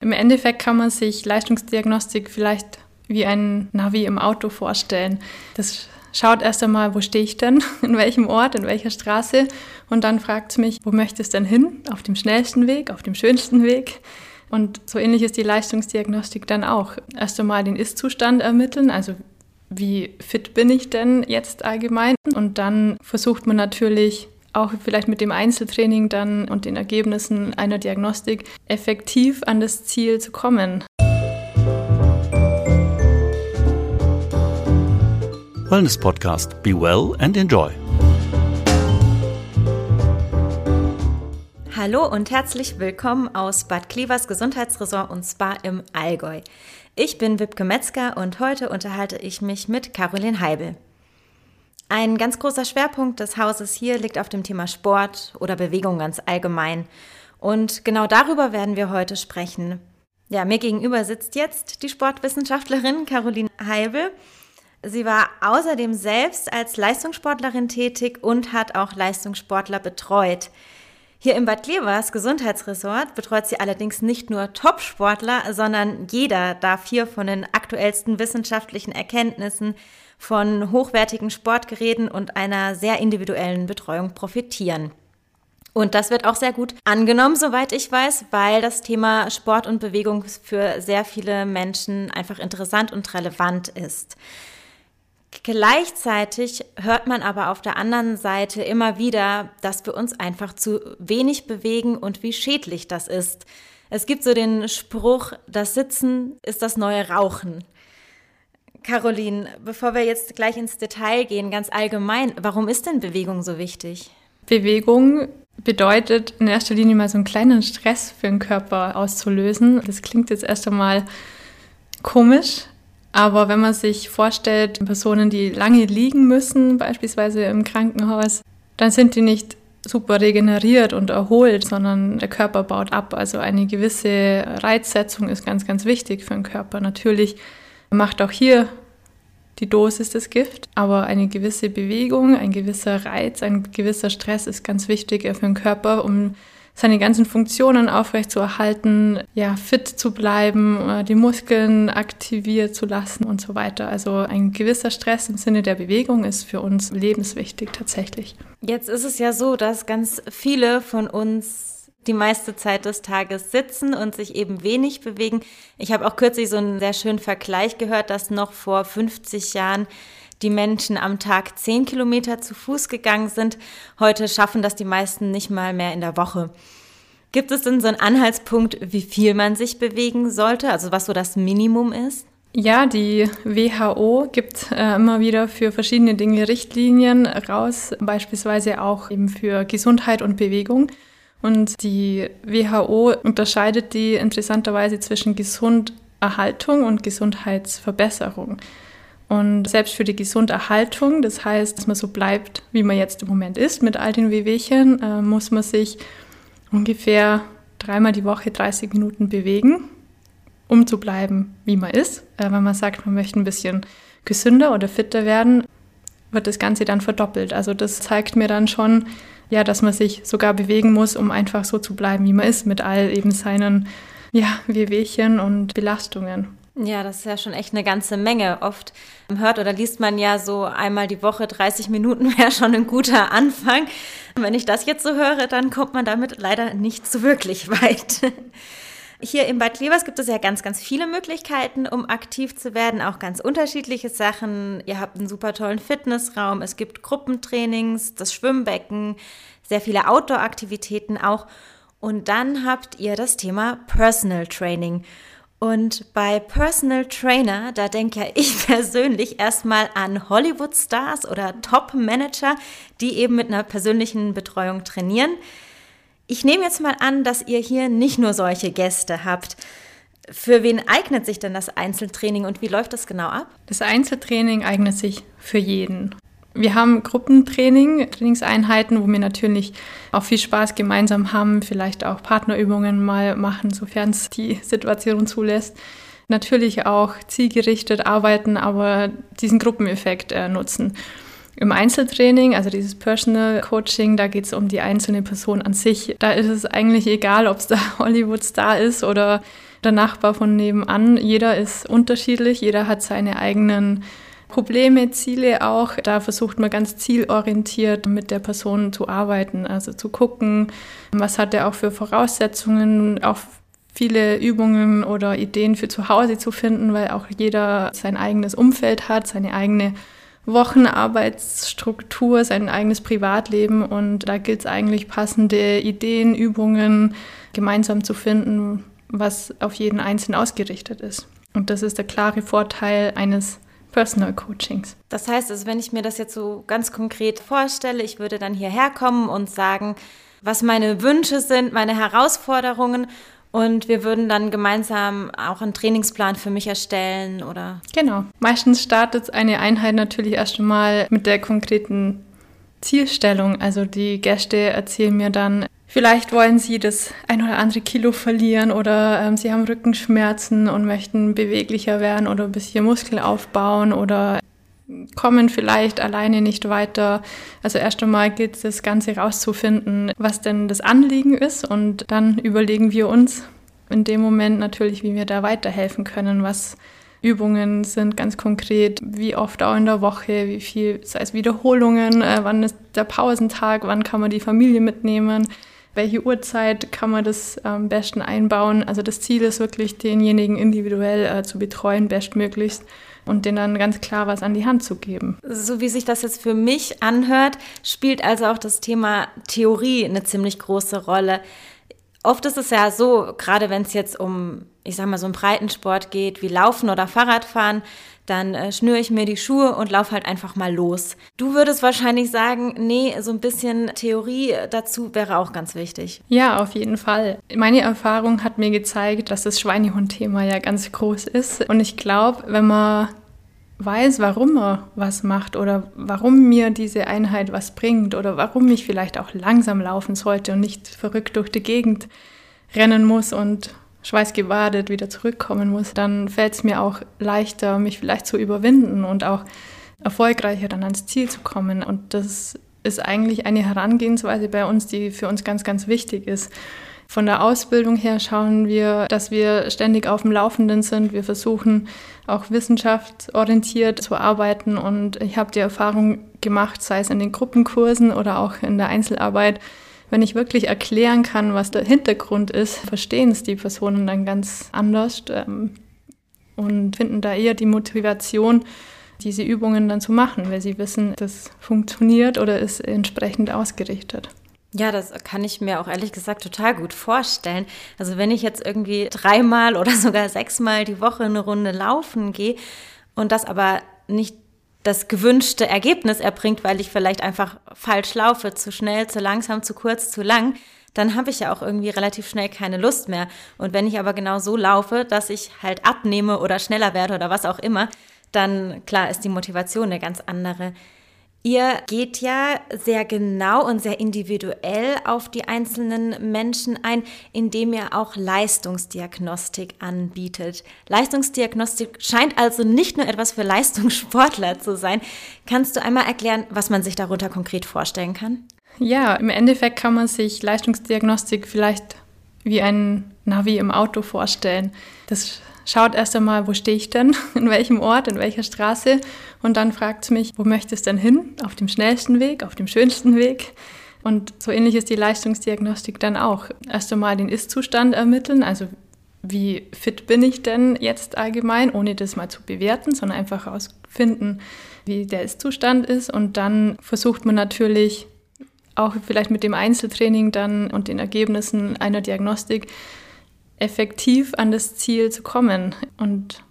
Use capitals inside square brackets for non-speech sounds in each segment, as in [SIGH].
Im Endeffekt kann man sich Leistungsdiagnostik vielleicht wie ein Navi im Auto vorstellen. Das schaut erst einmal, wo stehe ich denn, [LAUGHS] in welchem Ort, in welcher Straße und dann fragt es mich, wo möchte es denn hin? Auf dem schnellsten Weg, auf dem schönsten Weg? Und so ähnlich ist die Leistungsdiagnostik dann auch. Erst einmal den Ist-Zustand ermitteln, also wie fit bin ich denn jetzt allgemein? Und dann versucht man natürlich auch vielleicht mit dem Einzeltraining dann und den Ergebnissen einer Diagnostik effektiv an das Ziel zu kommen. Wellness Podcast. Be well and enjoy. Hallo und herzlich willkommen aus Bad Klevers Gesundheitsresort und Spa im Allgäu. Ich bin Wipke Metzger und heute unterhalte ich mich mit Caroline Heibel. Ein ganz großer Schwerpunkt des Hauses hier liegt auf dem Thema Sport oder Bewegung ganz allgemein. Und genau darüber werden wir heute sprechen. Ja, mir gegenüber sitzt jetzt die Sportwissenschaftlerin Caroline Heibel. Sie war außerdem selbst als Leistungssportlerin tätig und hat auch Leistungssportler betreut. Hier im Bad Klevers Gesundheitsresort betreut sie allerdings nicht nur Top-Sportler, sondern jeder darf hier von den aktuellsten wissenschaftlichen Erkenntnissen von hochwertigen Sportgeräten und einer sehr individuellen Betreuung profitieren. Und das wird auch sehr gut angenommen, soweit ich weiß, weil das Thema Sport und Bewegung für sehr viele Menschen einfach interessant und relevant ist. Gleichzeitig hört man aber auf der anderen Seite immer wieder, dass wir uns einfach zu wenig bewegen und wie schädlich das ist. Es gibt so den Spruch, das Sitzen ist das neue Rauchen. Caroline, bevor wir jetzt gleich ins Detail gehen, ganz allgemein, warum ist denn Bewegung so wichtig? Bewegung bedeutet in erster Linie mal so einen kleinen Stress für den Körper auszulösen. Das klingt jetzt erst einmal komisch, aber wenn man sich vorstellt, Personen, die lange liegen müssen, beispielsweise im Krankenhaus, dann sind die nicht super regeneriert und erholt, sondern der Körper baut ab. Also eine gewisse Reizsetzung ist ganz, ganz wichtig für den Körper. Natürlich macht auch hier die Dosis das Gift, aber eine gewisse Bewegung, ein gewisser Reiz, ein gewisser Stress ist ganz wichtig für den Körper, um seine ganzen Funktionen aufrechtzuerhalten, ja, fit zu bleiben, äh, die Muskeln aktiviert zu lassen und so weiter. Also ein gewisser Stress im Sinne der Bewegung ist für uns lebenswichtig tatsächlich. Jetzt ist es ja so, dass ganz viele von uns die meiste Zeit des Tages sitzen und sich eben wenig bewegen. Ich habe auch kürzlich so einen sehr schönen Vergleich gehört, dass noch vor 50 Jahren die Menschen am Tag 10 Kilometer zu Fuß gegangen sind. Heute schaffen das die meisten nicht mal mehr in der Woche. Gibt es denn so einen Anhaltspunkt, wie viel man sich bewegen sollte, also was so das Minimum ist? Ja, die WHO gibt äh, immer wieder für verschiedene Dinge Richtlinien raus, beispielsweise auch eben für Gesundheit und Bewegung. Und die WHO unterscheidet die interessanterweise zwischen Gesunderhaltung und Gesundheitsverbesserung. Und selbst für die Gesunderhaltung, das heißt, dass man so bleibt, wie man jetzt im Moment ist, mit all den Wehwehchen, äh, muss man sich ungefähr dreimal die Woche 30 Minuten bewegen, um zu bleiben, wie man ist. Äh, wenn man sagt, man möchte ein bisschen gesünder oder fitter werden, wird das Ganze dann verdoppelt. Also das zeigt mir dann schon, ja, dass man sich sogar bewegen muss, um einfach so zu bleiben, wie man ist, mit all eben seinen ja, Wehwehchen und Belastungen. Ja, das ist ja schon echt eine ganze Menge. Oft hört oder liest man ja so einmal die Woche 30 Minuten [LAUGHS] wäre schon ein guter Anfang. Wenn ich das jetzt so höre, dann kommt man damit leider nicht so wirklich [LAUGHS] weit. Hier in Bad Klevers gibt es ja ganz, ganz viele Möglichkeiten, um aktiv zu werden, auch ganz unterschiedliche Sachen. Ihr habt einen super tollen Fitnessraum, es gibt Gruppentrainings, das Schwimmbecken, sehr viele Outdoor-Aktivitäten auch. Und dann habt ihr das Thema Personal Training. Und bei Personal Trainer, da denke ja ich [LAUGHS] persönlich erstmal an Hollywood-Stars oder Top-Manager, die eben mit einer persönlichen Betreuung trainieren. Ich nehme jetzt mal an, dass ihr hier nicht nur solche Gäste habt. Für wen eignet sich denn das Einzeltraining und wie läuft das genau ab? Das Einzeltraining eignet sich für jeden. Wir haben Gruppentraining, Trainingseinheiten, wo wir natürlich auch viel Spaß gemeinsam haben, vielleicht auch Partnerübungen mal machen, sofern es die Situation zulässt. Natürlich auch zielgerichtet arbeiten, aber diesen Gruppeneffekt äh, nutzen. Im Einzeltraining, also dieses Personal Coaching, da geht es um die einzelne Person an sich. Da ist es eigentlich egal, ob es der [LAUGHS] Hollywood-Star ist oder der Nachbar von nebenan. Jeder ist unterschiedlich, jeder hat seine eigenen Probleme, Ziele auch. Da versucht man ganz zielorientiert mit der Person zu arbeiten, also zu gucken, was hat er auch für Voraussetzungen, auch viele Übungen oder Ideen für zu Hause zu finden, weil auch jeder sein eigenes Umfeld hat, seine eigene Wochenarbeitsstruktur, sein eigenes Privatleben und da gilt es eigentlich passende Ideen, Übungen gemeinsam zu finden, was auf jeden Einzelnen ausgerichtet ist. Und das ist der klare Vorteil eines Personal Coachings. Das heißt, also wenn ich mir das jetzt so ganz konkret vorstelle, ich würde dann hierher kommen und sagen, was meine Wünsche sind, meine Herausforderungen und wir würden dann gemeinsam auch einen Trainingsplan für mich erstellen oder? Genau. Meistens startet eine Einheit natürlich erst einmal mit der konkreten Zielstellung. Also die Gäste erzählen mir dann, vielleicht wollen sie das ein oder andere Kilo verlieren oder ähm, sie haben Rückenschmerzen und möchten beweglicher werden oder ein bisschen Muskel aufbauen oder kommen vielleicht alleine nicht weiter. Also erst einmal gilt es, das Ganze rauszufinden, was denn das Anliegen ist und dann überlegen wir uns in dem Moment natürlich, wie wir da weiterhelfen können, was Übungen sind ganz konkret, wie oft auch in der Woche, wie viel, sei es Wiederholungen, äh, wann ist der Pausentag, wann kann man die Familie mitnehmen, welche Uhrzeit kann man das am besten einbauen. Also das Ziel ist wirklich, denjenigen individuell äh, zu betreuen, bestmöglichst und denen dann ganz klar was an die Hand zu geben. So wie sich das jetzt für mich anhört, spielt also auch das Thema Theorie eine ziemlich große Rolle. Oft ist es ja so, gerade wenn es jetzt um, ich sag mal, so einen Breitensport geht, wie Laufen oder Fahrradfahren, dann äh, schnüre ich mir die Schuhe und laufe halt einfach mal los. Du würdest wahrscheinlich sagen, nee, so ein bisschen Theorie dazu wäre auch ganz wichtig. Ja, auf jeden Fall. Meine Erfahrung hat mir gezeigt, dass das Schweinehund-Thema ja ganz groß ist. Und ich glaube, wenn man weiß, warum er was macht oder warum mir diese Einheit was bringt oder warum ich vielleicht auch langsam laufen sollte und nicht verrückt durch die Gegend rennen muss und schweißgebadet wieder zurückkommen muss, dann fällt es mir auch leichter, mich vielleicht zu überwinden und auch erfolgreicher dann ans Ziel zu kommen. Und das ist eigentlich eine Herangehensweise bei uns, die für uns ganz, ganz wichtig ist. Von der Ausbildung her schauen wir, dass wir ständig auf dem Laufenden sind. Wir versuchen auch wissenschaftsorientiert zu arbeiten und ich habe die Erfahrung gemacht, sei es in den Gruppenkursen oder auch in der Einzelarbeit, wenn ich wirklich erklären kann, was der Hintergrund ist, verstehen es die Personen dann ganz anders ähm, und finden da eher die Motivation, diese Übungen dann zu machen, weil sie wissen, das funktioniert oder ist entsprechend ausgerichtet. Ja, das kann ich mir auch ehrlich gesagt total gut vorstellen. Also wenn ich jetzt irgendwie dreimal oder [LAUGHS] sogar sechsmal die Woche eine Runde laufen gehe und das aber nicht das gewünschte Ergebnis erbringt, weil ich vielleicht einfach falsch laufe, zu schnell, zu langsam, zu kurz, zu lang, dann habe ich ja auch irgendwie relativ schnell keine Lust mehr. Und wenn ich aber genau so laufe, dass ich halt abnehme oder schneller werde oder was auch immer, dann klar ist die Motivation eine ganz andere. Ihr geht ja sehr genau und sehr individuell auf die einzelnen Menschen ein, indem ihr auch Leistungsdiagnostik anbietet. Leistungsdiagnostik scheint also nicht nur etwas für Leistungssportler zu sein. Kannst du einmal erklären, was man sich darunter konkret vorstellen kann? Ja, im Endeffekt kann man sich Leistungsdiagnostik vielleicht wie ein Navi im Auto vorstellen. Das schaut erst einmal, wo stehe ich denn, [LAUGHS] in welchem Ort, in welcher Straße und dann fragt es mich, wo möchtest du denn hin? Auf dem schnellsten Weg, auf dem schönsten Weg? Und so ähnlich ist die Leistungsdiagnostik dann auch. Erst einmal den Ist-Zustand ermitteln, also wie fit bin ich denn jetzt allgemein, ohne das mal zu bewerten, sondern einfach herausfinden, wie der Ist-Zustand ist. Und dann versucht man natürlich auch vielleicht mit dem Einzeltraining dann und den Ergebnissen einer Diagnostik effektiv an das Ziel zu kommen. Und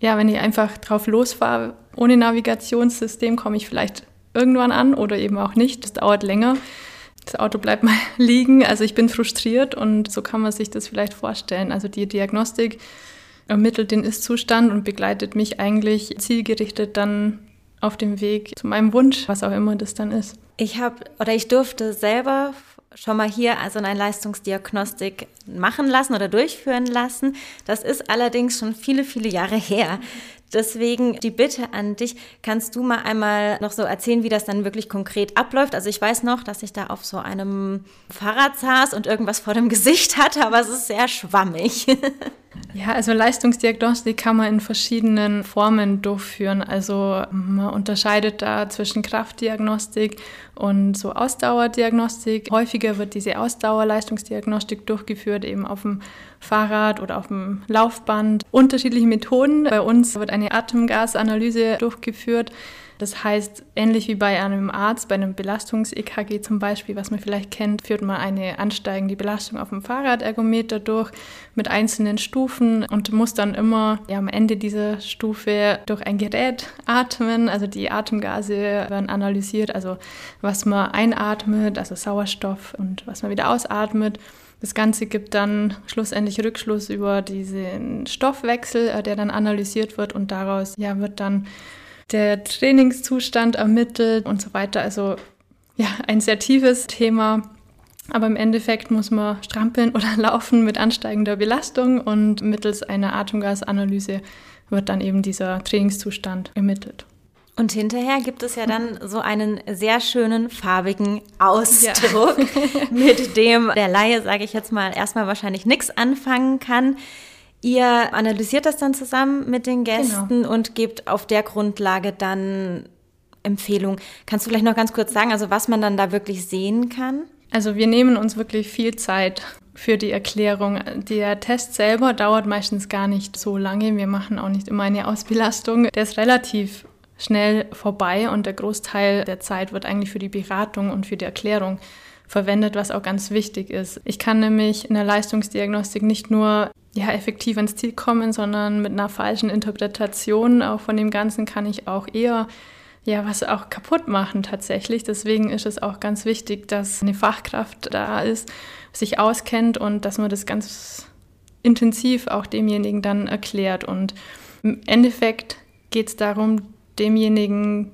ja, wenn ich einfach drauf losfahre, ohne Navigationssystem, komme ich vielleicht irgendwann an oder eben auch nicht. Das dauert länger. Das Auto bleibt mal [LAUGHS] liegen. Also ich bin frustriert und so kann man sich das vielleicht vorstellen. Also die Diagnostik ermittelt den Ist-Zustand und begleitet mich eigentlich zielgerichtet dann auf dem Weg zu meinem Wunsch, was auch immer das dann ist. Ich habe oder ich durfte selber schon mal hier also eine Leistungsdiagnostik machen lassen oder durchführen lassen. Das ist allerdings schon viele, viele Jahre her. Deswegen die Bitte an dich, kannst du mal einmal noch so erzählen, wie das dann wirklich konkret abläuft? Also ich weiß noch, dass ich da auf so einem Fahrrad saß und irgendwas vor dem Gesicht hatte, aber es ist sehr schwammig. [LAUGHS] Ja, also Leistungsdiagnostik kann man in verschiedenen Formen durchführen. Also man unterscheidet da zwischen Kraftdiagnostik und so Ausdauerdiagnostik. Häufiger wird diese Ausdauerleistungsdiagnostik durchgeführt, eben auf dem Fahrrad oder auf dem Laufband. Unterschiedliche Methoden. Bei uns wird eine Atemgasanalyse durchgeführt. Das heißt, ähnlich wie bei einem Arzt, bei einem Belastungs-EKG zum Beispiel, was man vielleicht kennt, führt man eine ansteigende Belastung auf dem Fahrradergometer durch mit einzelnen Stufen und muss dann immer ja, am Ende dieser Stufe durch ein Gerät atmen. Also die Atemgase werden analysiert, also was man einatmet, also Sauerstoff und was man wieder ausatmet. Das Ganze gibt dann schlussendlich Rückschluss über diesen Stoffwechsel, äh, der dann analysiert wird und daraus ja, wird dann der Trainingszustand ermittelt und so weiter. Also ja, ein sehr tiefes Thema. Aber im Endeffekt muss man strampeln oder [LAUGHS] laufen mit ansteigender Belastung und mittels einer Atemgasanalyse wird dann eben dieser Trainingszustand ermittelt. Und hinterher gibt es ja dann so einen sehr schönen farbigen Ausdruck, ja. [LAUGHS] mit [LAUGHS] dem der Laie, sage ich jetzt mal, erstmal wahrscheinlich nichts anfangen kann. Ihr analysiert das dann zusammen mit den Gästen genau. und gebt auf der Grundlage dann Empfehlungen. Kannst du vielleicht noch ganz kurz sagen, also was man dann da wirklich sehen kann? Also wir nehmen uns wirklich viel Zeit für die Erklärung. Der Test selber dauert meistens gar nicht so lange. Wir machen auch nicht immer eine Ausbelastung. Der ist relativ schnell vorbei und der Großteil der Zeit wird eigentlich für die Beratung und für die Erklärung verwendet, was auch ganz wichtig ist. Ich kann nämlich in der Leistungsdiagnostik nicht nur ja, effektiv ans Ziel kommen, sondern mit einer falschen Interpretation auch von dem Ganzen kann ich auch eher ja, was auch kaputt machen tatsächlich. Deswegen ist es auch ganz wichtig, dass eine Fachkraft da ist, sich auskennt und dass man das ganz intensiv auch demjenigen dann erklärt. Und im Endeffekt geht es darum, demjenigen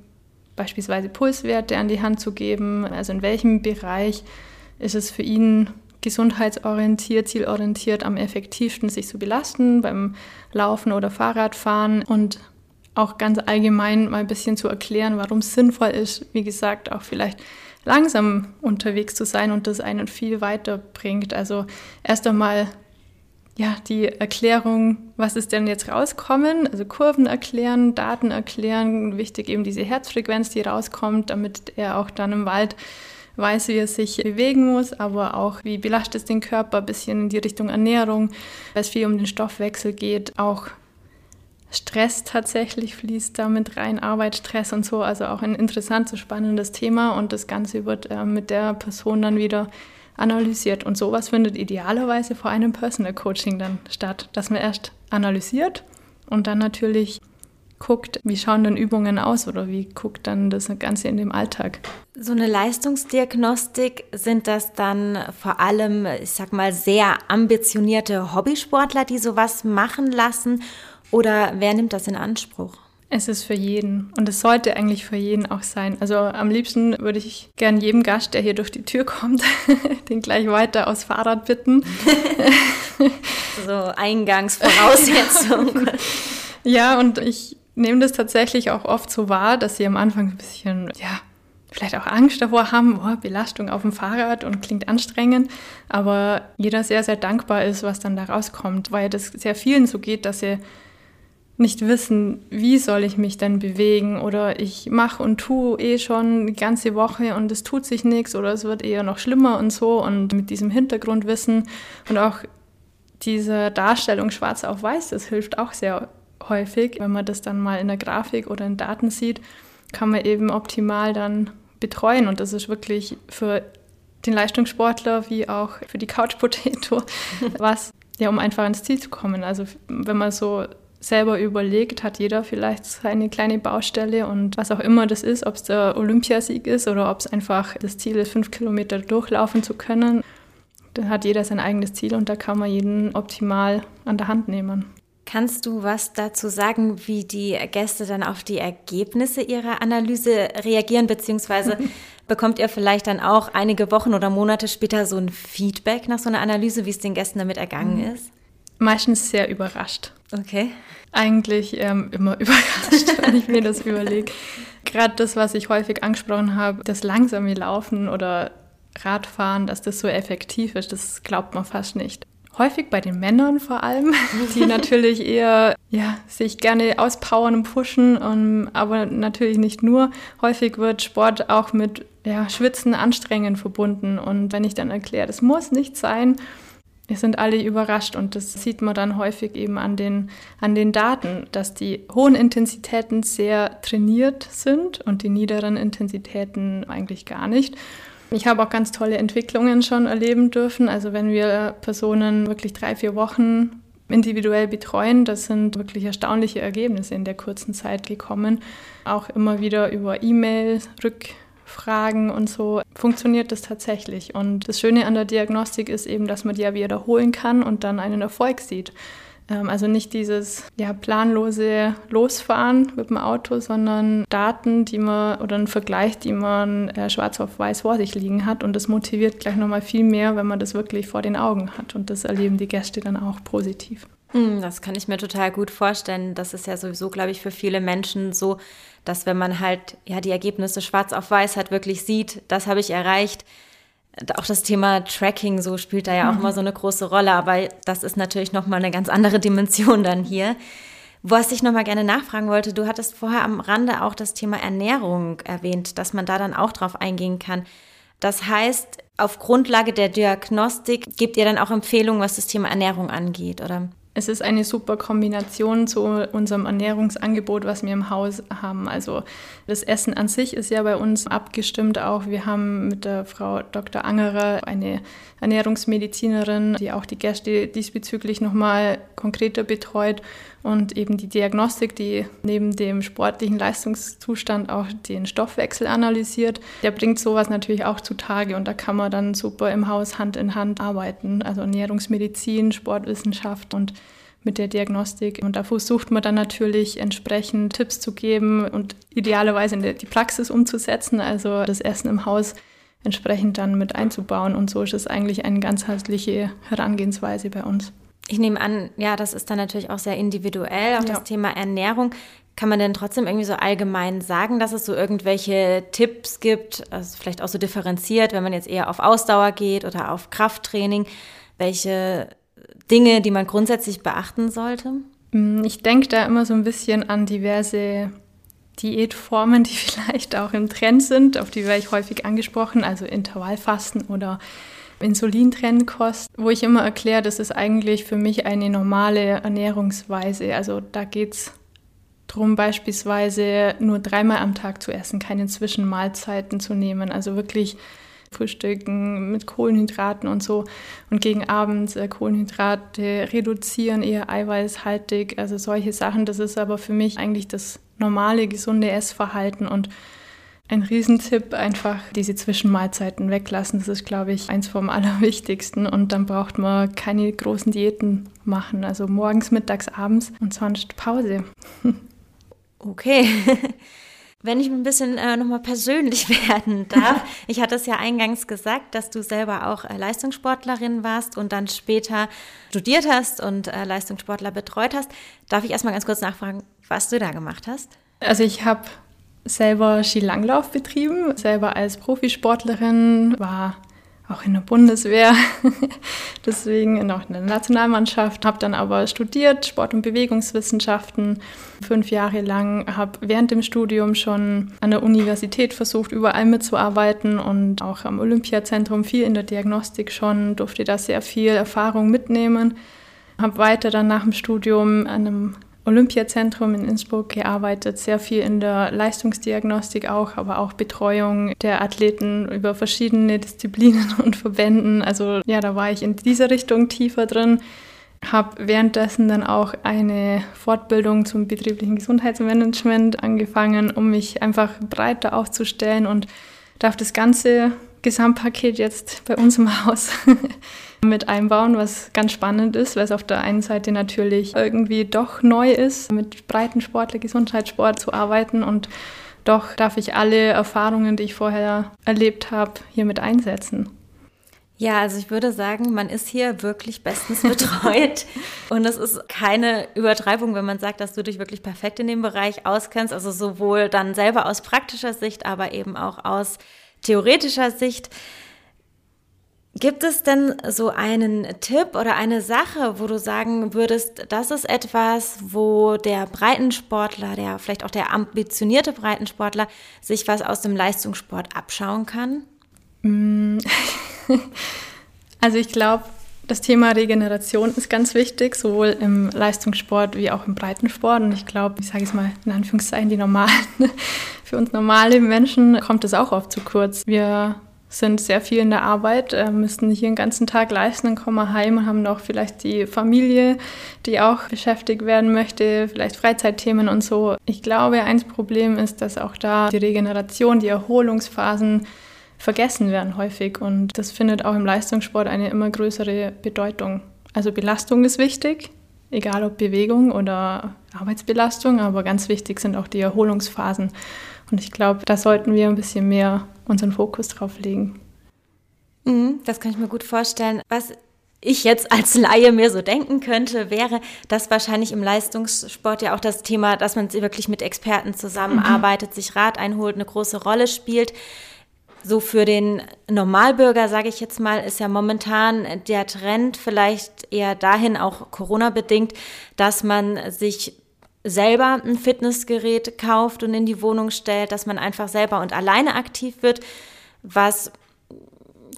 beispielsweise Pulswerte an die Hand zu geben, also in welchem Bereich ist es für ihn gesundheitsorientiert, zielorientiert am effektivsten sich zu belasten beim Laufen oder Fahrradfahren und auch ganz allgemein mal ein bisschen zu erklären, warum es sinnvoll ist, wie gesagt, auch vielleicht langsam unterwegs zu sein und das einen viel weiter bringt. Also erst einmal ja, die Erklärung, was ist denn jetzt rauskommen, also Kurven erklären, Daten erklären, wichtig eben diese Herzfrequenz, die rauskommt, damit er auch dann im Wald weiß, wie er sich bewegen muss, aber auch, wie belastet es den Körper, ein bisschen in die Richtung Ernährung, weil es viel um den Stoffwechsel geht, auch Stress tatsächlich fließt da mit rein, Arbeit, Stress und so, also auch ein interessantes, spannendes Thema und das Ganze wird äh, mit der Person dann wieder analysiert und sowas findet idealerweise vor einem Personal Coaching dann statt, dass man erst analysiert und dann natürlich guckt, wie schauen dann Übungen aus oder wie guckt dann das Ganze in dem Alltag. So eine Leistungsdiagnostik sind das dann vor allem, ich sag mal, sehr ambitionierte Hobbysportler, die sowas machen lassen oder wer nimmt das in Anspruch? Es ist für jeden und es sollte eigentlich für jeden auch sein. Also am liebsten würde ich gern jedem Gast, der hier durch die Tür [LAUGHS] kommt, den gleich weiter aufs Fahrrad bitten. [LAUGHS] so Eingangsvoraussetzung. [LAUGHS] ja, und ich nehme das tatsächlich auch oft so wahr, dass sie am Anfang ein bisschen, ja, vielleicht auch Angst davor haben, oh, Belastung auf dem Fahrrad und klingt anstrengend, aber jeder sehr, sehr dankbar ist, was dann da rauskommt, weil das sehr vielen so geht, dass sie nicht wissen, wie soll ich mich denn bewegen oder ich mache und tue eh schon die ganze Woche und es tut sich nichts oder es wird eher noch schlimmer und so und mit diesem Hintergrundwissen und auch diese Darstellung schwarz auf weiß, das hilft auch sehr häufig. Wenn man das dann mal in der Grafik oder in Daten sieht, kann man eben optimal dann betreuen. Und das ist wirklich für den Leistungssportler wie auch für die Couch Potato [LAUGHS] was, ja, um einfach ins Ziel zu kommen. Also wenn man so selber überlegt, hat jeder vielleicht seine kleine Baustelle und was auch immer das ist, ob es der Olympiasieg ist oder ob es einfach das Ziel ist, fünf Kilometer durchlaufen zu können, dann hat jeder sein eigenes Ziel und da kann man jeden optimal an der Hand nehmen. Kannst du was dazu sagen, wie die Gäste dann auf die Ergebnisse ihrer Analyse reagieren, beziehungsweise [LAUGHS] bekommt ihr vielleicht dann auch einige Wochen oder Monate später so ein Feedback nach so einer Analyse, wie es den Gästen damit ergangen mhm. ist? Meistens sehr überrascht. Okay. Eigentlich ähm, immer [LAUGHS] überrascht, wenn ich mir das [LAUGHS] überlege. Gerade das, was ich häufig angesprochen habe, das langsame Laufen oder Radfahren, dass das so effektiv ist, das glaubt man fast nicht. häufig bei den Männern vor allem, [LAUGHS] die natürlich eher ja, sich gerne auspowern und pushen, um, aber natürlich nicht nur. Häufig wird Sport auch mit ja, Schwitzen, Anstrengen verbunden. Und wenn ich dann erkläre, das muss nicht sein, wir sind alle überrascht und das sieht man dann häufig eben an den, an den Daten, dass die hohen Intensitäten sehr trainiert sind und die niederen Intensitäten eigentlich gar nicht. Ich habe auch ganz tolle Entwicklungen schon erleben dürfen. Also wenn wir Personen wirklich drei, vier Wochen individuell betreuen, das sind wirklich erstaunliche Ergebnisse in der kurzen Zeit gekommen. Auch immer wieder über E-Mail, Rückfragen und so funktioniert das tatsächlich. Und das Schöne an der Diagnostik ist eben, dass man die ja wiederholen kann und dann einen Erfolg sieht. Ähm, also nicht dieses ja, planlose Losfahren mit dem Auto, sondern Daten, die man oder ein Vergleich, die man äh, schwarz auf weiß vor sich liegen hat. Und das motiviert gleich nochmal viel mehr, wenn man das wirklich vor den Augen hat. Und das erleben die Gäste dann auch positiv. Hm, das kann ich mir total gut vorstellen. Das ist ja sowieso, glaube ich, für viele Menschen so, dass wenn man halt ja die Ergebnisse schwarz auf weiß hat, wirklich sieht, das habe ich erreicht, auch das Thema Tracking so spielt da ja auch mhm. immer so eine große Rolle, aber das ist natürlich noch mal eine ganz andere [LAUGHS] Dimension dann hier. Was ich noch mal gerne nachfragen wollte, du hattest vorher am Rande auch das Thema Ernährung erwähnt, dass man da dann auch drauf eingehen kann. Das heißt, auf Grundlage der Diagnostik gebt ihr dann auch Empfehlungen, was das Thema Ernährung angeht, oder? Es ist eine super Kombination zu unserem Ernährungsangebot, was wir im Haus haben. Also das Essen an sich ist ja bei uns abgestimmt auch. Wir haben mit der Frau Dr. Angerer eine Ernährungsmedizinerin, die auch die Gäste diesbezüglich nochmal konkreter betreut und eben die Diagnostik, die neben dem sportlichen Leistungszustand auch den Stoffwechsel analysiert. Der bringt sowas natürlich auch zutage und da kann man dann super im Haus Hand in Hand arbeiten. Also Ernährungsmedizin, Sportwissenschaft und mit der Diagnostik. Und da versucht man dann natürlich entsprechend Tipps zu geben und idealerweise in die Praxis umzusetzen, also das Essen im Haus entsprechend dann mit einzubauen. Und so ist es eigentlich eine ganzheitliche Herangehensweise bei uns. Ich nehme an, ja, das ist dann natürlich auch sehr individuell, auch ja. das Thema Ernährung. Kann man denn trotzdem irgendwie so allgemein sagen, dass es so irgendwelche Tipps gibt, also vielleicht auch so differenziert, wenn man jetzt eher auf Ausdauer geht oder auf Krafttraining, welche Dinge, die man grundsätzlich beachten sollte? Mm, ich denke da immer so ein bisschen an diverse Diätformen, [LAUGHS] die vielleicht auch im Trend sind, auf die werde ich häufig angesprochen, also Intervallfasten oder Insulintrennkost, wo ich immer erkläre, das ist eigentlich für mich eine normale Ernährungsweise. Also da geht es darum, beispielsweise nur dreimal am Tag zu essen, keine Zwischenmahlzeiten zu nehmen. Also wirklich Frühstücken mit Kohlenhydraten und so und gegen Abend äh, Kohlenhydrate reduzieren, eher eiweißhaltig, also solche Sachen. Das ist aber für mich eigentlich das normale, gesunde Essverhalten und ein Riesentipp, einfach diese Zwischenmahlzeiten weglassen. Das ist, glaube ich, eins vom [LAUGHS] Allerwichtigsten. Und dann braucht man keine großen Diäten machen. Also morgens, mittags, abends und sonst Pause. [LAUGHS] Okay. [LAUGHS] Wenn ich ein bisschen äh, nochmal persönlich [LAUGHS] werden darf. Ich hatte es ja eingangs gesagt, dass du selber auch äh, Leistungssportlerin warst und dann später studiert hast und äh, Leistungssportler betreut hast. Darf ich erstmal ganz kurz nachfragen, was du da gemacht hast? Also ich habe selber Skilanglauf betrieben, selber als Profisportlerin, war auch in der Bundeswehr, [LAUGHS] deswegen noch in der Nationalmannschaft, habe dann aber studiert Sport- und Bewegungswissenschaften. Fünf Jahre lang, habe während dem Studium schon an der Universität versucht, überall mitzuarbeiten und auch am Olympiazentrum viel in der Diagnostik schon, durfte da sehr viel Erfahrung mitnehmen, habe weiter dann nach dem Studium an einem Olympiazentrum in Innsbruck gearbeitet, sehr viel in der Leistungsdiagnostik auch, aber auch Betreuung der Athleten über verschiedene Disziplinen [LAUGHS] und Verbänden. Also ja, da war ich in dieser Richtung tiefer drin. Habe währenddessen dann auch eine Fortbildung zum betrieblichen Gesundheitsmanagement angefangen, um mich einfach breiter aufzustellen und darf das ganze Gesamtpaket jetzt bei uns im Haus [LAUGHS] mit einbauen, was ganz spannend ist, weil es auf der einen Seite natürlich irgendwie doch neu ist, mit Breitensportler, Gesundheitssport zu arbeiten und doch darf ich alle Erfahrungen, die ich vorher erlebt habe, hier mit einsetzen. Ja, also ich würde sagen, man ist hier wirklich bestens betreut. [LAUGHS] und es ist keine Übertreibung, wenn man sagt, dass du dich wirklich perfekt in dem Bereich auskennst. Also sowohl dann selber aus praktischer Sicht, aber eben auch aus theoretischer Sicht. Gibt es denn so einen Tipp oder eine Sache, wo du sagen würdest, das ist etwas, wo der Breitensportler, der vielleicht auch der ambitionierte Breitensportler sich was aus dem Leistungssport abschauen kann? Mm. [LAUGHS] Also ich glaube, das Thema Regeneration ist ganz wichtig, sowohl im Leistungssport wie auch im Breitensport. Und ich glaube, ich sage es mal in Anführungszeichen, die normalen, [LAUGHS] für uns normale Menschen kommt es auch oft zu kurz. Wir sind sehr viel in der Arbeit, äh, müssten hier den ganzen Tag leisten, dann kommen wir heim und haben noch vielleicht die Familie, die auch beschäftigt werden möchte, vielleicht Freizeitthemen und so. Ich glaube, ein Problem ist, dass auch da die Regeneration, die Erholungsphasen vergessen werden häufig und das findet auch im Leistungssport eine immer größere Bedeutung. Also Belastung ist wichtig, egal ob Bewegung oder Arbeitsbelastung, aber ganz wichtig sind auch die Erholungsphasen. Und ich glaube, da sollten wir ein bisschen mehr unseren Fokus drauf legen. Mhm, das kann ich mir gut vorstellen. Was ich jetzt als Laie mir so denken könnte, wäre, dass wahrscheinlich im Leistungssport ja auch das Thema, dass man wirklich mit Experten zusammenarbeitet, mhm. sich Rat einholt, eine große Rolle spielt. So für den Normalbürger, sage ich jetzt mal, ist ja momentan der Trend vielleicht eher dahin, auch Corona bedingt, dass man sich selber ein Fitnessgerät kauft und in die Wohnung stellt, dass man einfach selber und alleine aktiv wird, was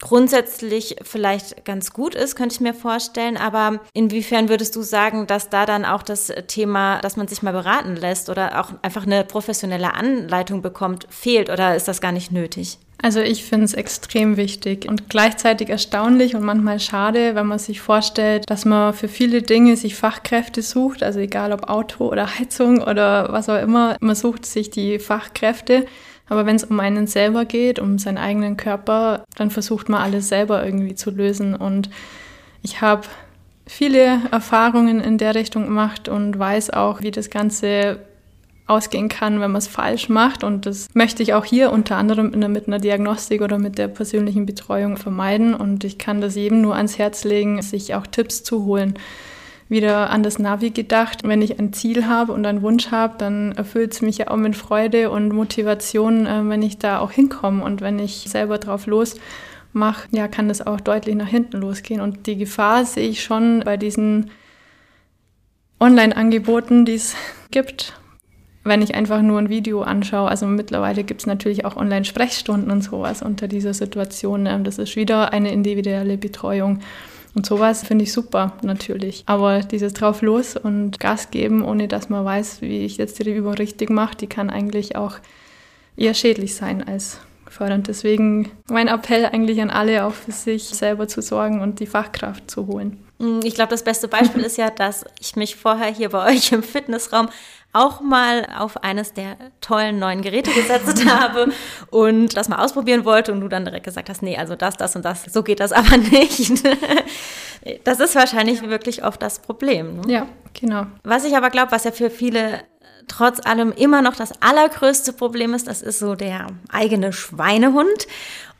grundsätzlich vielleicht ganz gut ist, könnte ich mir vorstellen. Aber inwiefern würdest du sagen, dass da dann auch das Thema, dass man sich mal beraten lässt oder auch einfach eine professionelle Anleitung bekommt, fehlt oder ist das gar nicht nötig? Also ich finde es extrem wichtig und gleichzeitig erstaunlich und manchmal schade, wenn man sich vorstellt, dass man für viele Dinge sich Fachkräfte sucht, also egal ob Auto oder Heizung oder was auch immer, man sucht sich die Fachkräfte. Aber wenn es um einen selber geht, um seinen eigenen Körper, dann versucht man alles selber irgendwie zu lösen. Und ich habe viele Erfahrungen in der Richtung gemacht und weiß auch, wie das Ganze ausgehen kann, wenn man es falsch macht. Und das möchte ich auch hier unter anderem mit einer Diagnostik oder mit der persönlichen Betreuung vermeiden. Und ich kann das jedem nur ans Herz legen, sich auch Tipps zu holen. Wieder an das Navi gedacht. Wenn ich ein Ziel habe und einen Wunsch habe, dann erfüllt es mich ja auch mit Freude und Motivation, äh, wenn ich da auch hinkomme. Und wenn ich selber drauf los mache, ja, kann das auch deutlich nach hinten losgehen. Und die Gefahr sehe ich schon bei diesen Online-Angeboten, die es gibt, wenn ich einfach nur ein Video anschaue, also mittlerweile gibt es natürlich auch Online-Sprechstunden und sowas unter dieser Situation. Ähm, das ist wieder eine individuelle Betreuung. Und sowas finde ich super, natürlich. Aber dieses drauf los und Gas geben, ohne dass man weiß, wie ich jetzt die Übung richtig mache, die kann eigentlich auch eher schädlich sein als fördernd. Deswegen mein Appell eigentlich an alle, auch für sich selber zu sorgen und die Fachkraft zu holen. Mm, ich glaube, das beste Beispiel [LAUGHS] ist ja, dass ich mich vorher hier bei euch im Fitnessraum auch mal auf eines der tollen neuen Geräte gesetzt [LAUGHS] habe und das mal ausprobieren wollte und du dann direkt gesagt hast, nee, also das, das und das, so geht das [LAUGHS] aber nicht. Das ist wahrscheinlich wirklich oft das Problem. Ne? Ja, genau. Was ich aber glaube, was ja für viele trotz allem immer noch das allergrößte Problem ist, das ist so der eigene Schweinehund.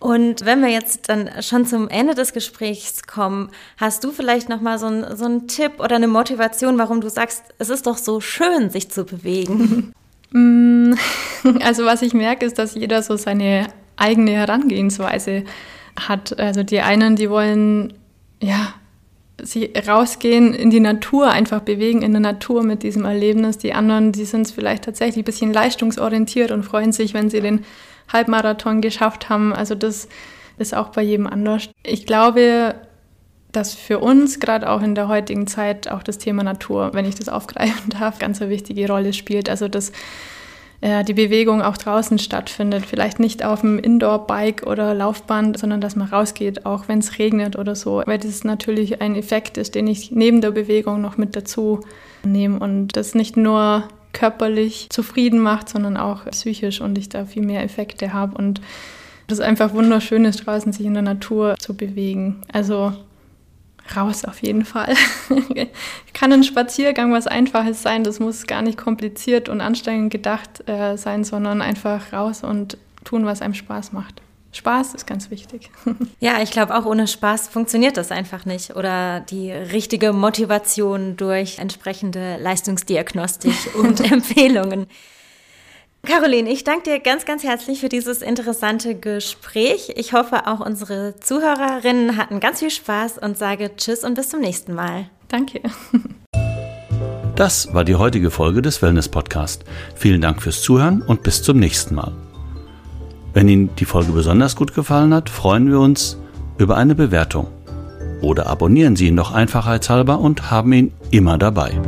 Und wenn wir jetzt dann schon zum Ende des Gesprächs kommen, hast du vielleicht noch mal so, so einen Tipp oder eine Motivation, warum du sagst, es ist doch so schön, sich zu bewegen? [LAUGHS] Mm, [LAUGHS] also was ich merke, ist, dass jeder so seine eigene Herangehensweise hat. Also die einen, die wollen ja sie rausgehen in die Natur, einfach bewegen in der Natur mit diesem Erlebnis. Die anderen, die sind vielleicht tatsächlich ein bisschen leistungsorientiert und freuen sich, wenn sie den Halbmarathon geschafft haben. Also das ist auch bei jedem anders. Ich glaube, dass für uns gerade auch in der heutigen Zeit auch das Thema Natur, wenn ich das aufgreifen darf, ganz eine wichtige Rolle spielt. Also dass äh, die Bewegung auch draußen stattfindet. Vielleicht nicht auf dem Indoor-Bike oder Laufband, sondern dass man rausgeht, auch wenn es regnet oder so. Weil das natürlich ein Effekt ist, den ich neben der Bewegung noch mit dazu nehme. Und das nicht nur körperlich zufrieden macht, sondern auch psychisch und ich da viel mehr Effekte habe. Und das ist einfach wunderschön ist, draußen sich in der Natur zu bewegen. Also raus auf jeden Fall. [LAUGHS] Kann ein Spaziergang was Einfaches sein, das muss gar nicht kompliziert und anstrengend gedacht äh, sein, sondern einfach raus und tun, was einem Spaß macht. Spaß ist ganz wichtig. [LAUGHS] Ja, ich glaube, auch ohne Spaß funktioniert das einfach nicht. Oder die richtige Motivation durch entsprechende Leistungsdiagnostik und [LAUGHS] Empfehlungen. Caroline, ich danke dir ganz, ganz herzlich für dieses interessante Gespräch. Ich hoffe, auch unsere Zuhörerinnen hatten ganz viel Spaß und sage Tschüss und bis zum nächsten Mal. Danke. [LAUGHS] Das war die heutige Folge des Wellness Podcast. Vielen Dank fürs Zuhören und bis zum nächsten Mal. Wenn Ihnen die Folge besonders gut gefallen hat, freuen wir uns über eine Bewertung. Oder abonnieren Sie ihn noch einfachheitshalber und haben ihn immer dabei.